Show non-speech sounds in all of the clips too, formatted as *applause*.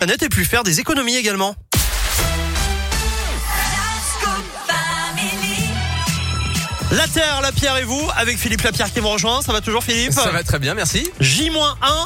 planète et puis faire des économies également. La Terre, la Pierre et vous, avec Philippe Lapierre qui me rejoint. Ça va toujours Philippe Ça va très bien, merci. J-1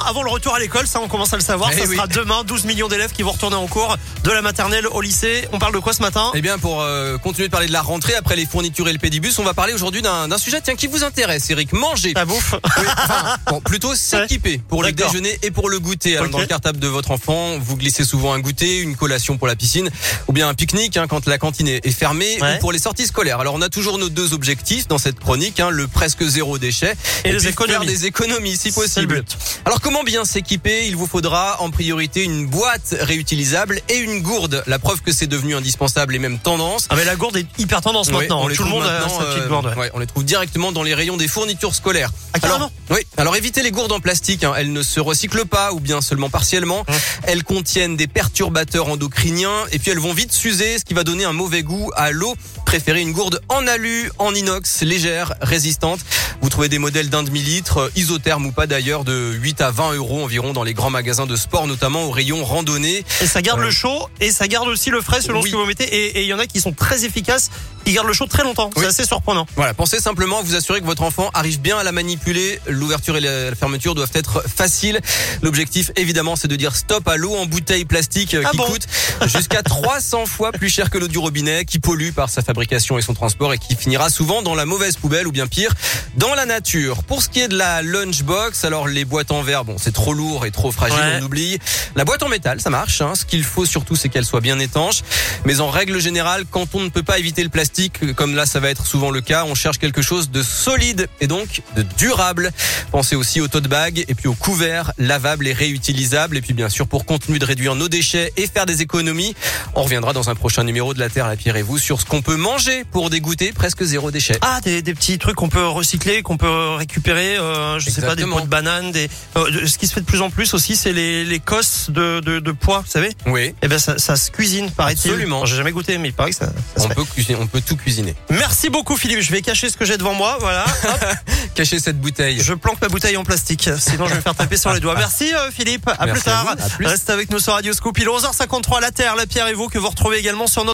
avant le retour à l'école, ça on commence à le savoir. Eh ça oui. sera demain, 12 millions d'élèves qui vont retourner en cours de la maternelle au lycée. On parle de quoi ce matin? Eh bien, pour euh, continuer de parler de la rentrée après les fournitures et le pédibus, on va parler aujourd'hui d'un sujet tiens, qui vous intéresse, Eric. Manger. La bouffe Oui, enfin, bon, plutôt s'équiper pour le déjeuner et pour le goûter. Alors. Dans le cartable de votre enfant, vous glissez souvent un goûter, une collation pour la piscine ou bien un pique-nique hein, quand la cantine est est fermée Ouais. ou pour les sorties scolaires. Alors, on a toujours nos deux objectifs dans cette chronique, hein, le presque zéro déchet Et les puis économies. faire des économies si possible. Alors comment bien s'équiper? Il vous faudra en priorité une boîte réutilisable et une gourde. La preuve que c'est devenu indispensable et même tendance. Ah mais la gourde est hyper tendance Oui, maintenant. on les Tout le monde a sa petite euh, gourde. ouais. ouais, on les trouve directement dans les rayons des fournitures scolaires. Ah, alors, oui. Alors évitez les gourdes en plastique. hein. Elles ne se recyclent pas ou bien seulement partiellement. Hum. Elles contiennent des perturbateurs endocriniens et puis elles vont vite s'user, ce qui va donner un mauvais goût à l'eau. Préférez une gourde en alu, en inox, légère, résistante. Vous trouvez des modèles d'un demi-litre, euh, isotherme ou pas d'ailleurs, de 8 à 20 euros environ dans les grands magasins de sport, notamment au rayon randonnée. Et ça garde Euh, le chaud et ça garde aussi le frais selon oui. ce que vous mettez. Et et il y en a qui sont très efficaces, qui gardent le chaud très longtemps. Oui. C'est assez surprenant. Voilà, pensez simplement à vous assurer que votre enfant arrive bien à la manipuler. L'ouverture et la fermeture doivent être faciles. L'objectif, évidemment, c'est de dire stop à l'eau en bouteille plastique euh, Ah qui bon coûte *laughs* jusqu'à 300 fois plus cher que l'eau du robinet, qui pollue par sa fabrication et son transport et qui finira souvent dans la mauvaise poubelle ou bien pire, dans la nature. Pour ce qui est de la lunchbox, alors les boîtes en verre, bon, c'est trop lourd et trop fragile, Ouais. on oublie. La boîte en métal, ça marche. Hein. Ce qu'il faut surtout, c'est qu'elle soit bien étanche. Mais en règle générale, quand on ne peut pas éviter le plastique, comme là ça va être souvent le cas, on cherche quelque chose de solide et donc de durable. Pensez aussi aux tote bags et puis aux couverts lavables et réutilisables. Et puis bien sûr, pour continuer de réduire nos déchets et faire des économies, on reviendra dans un prochain numéro de La Terre, la Pierre et vous sur ce qu'on peut manger pour dégoûter presque zéro déchet. Ah, des, des petits trucs qu'on peut recycler, qu'on peut récupérer. euh, je sais pas, des pots de bananes. Des, euh, ce qui se fait de plus en plus aussi, c'est les, les cosses de, de, de pois, vous savez? Oui. Eh ben ça, ça se cuisine, paraît-il. Absolument. J'ai jamais goûté, mais il paraît que ça, ça se On peut, cuisiner, on peut tout cuisiner. Merci beaucoup Philippe. Je vais cacher ce que j'ai devant moi. Voilà. *laughs* Hop, Cachez cette bouteille. je planque ma bouteille en plastique. Sinon, je vais me faire taper sur les doigts. Merci euh, Philippe. À Merci plus tard. vous. À plus. Reste avec nous sur Radio Scoop. Il est 11h53. La Terre, la Pierre et vous que vous retrouvez également sur notre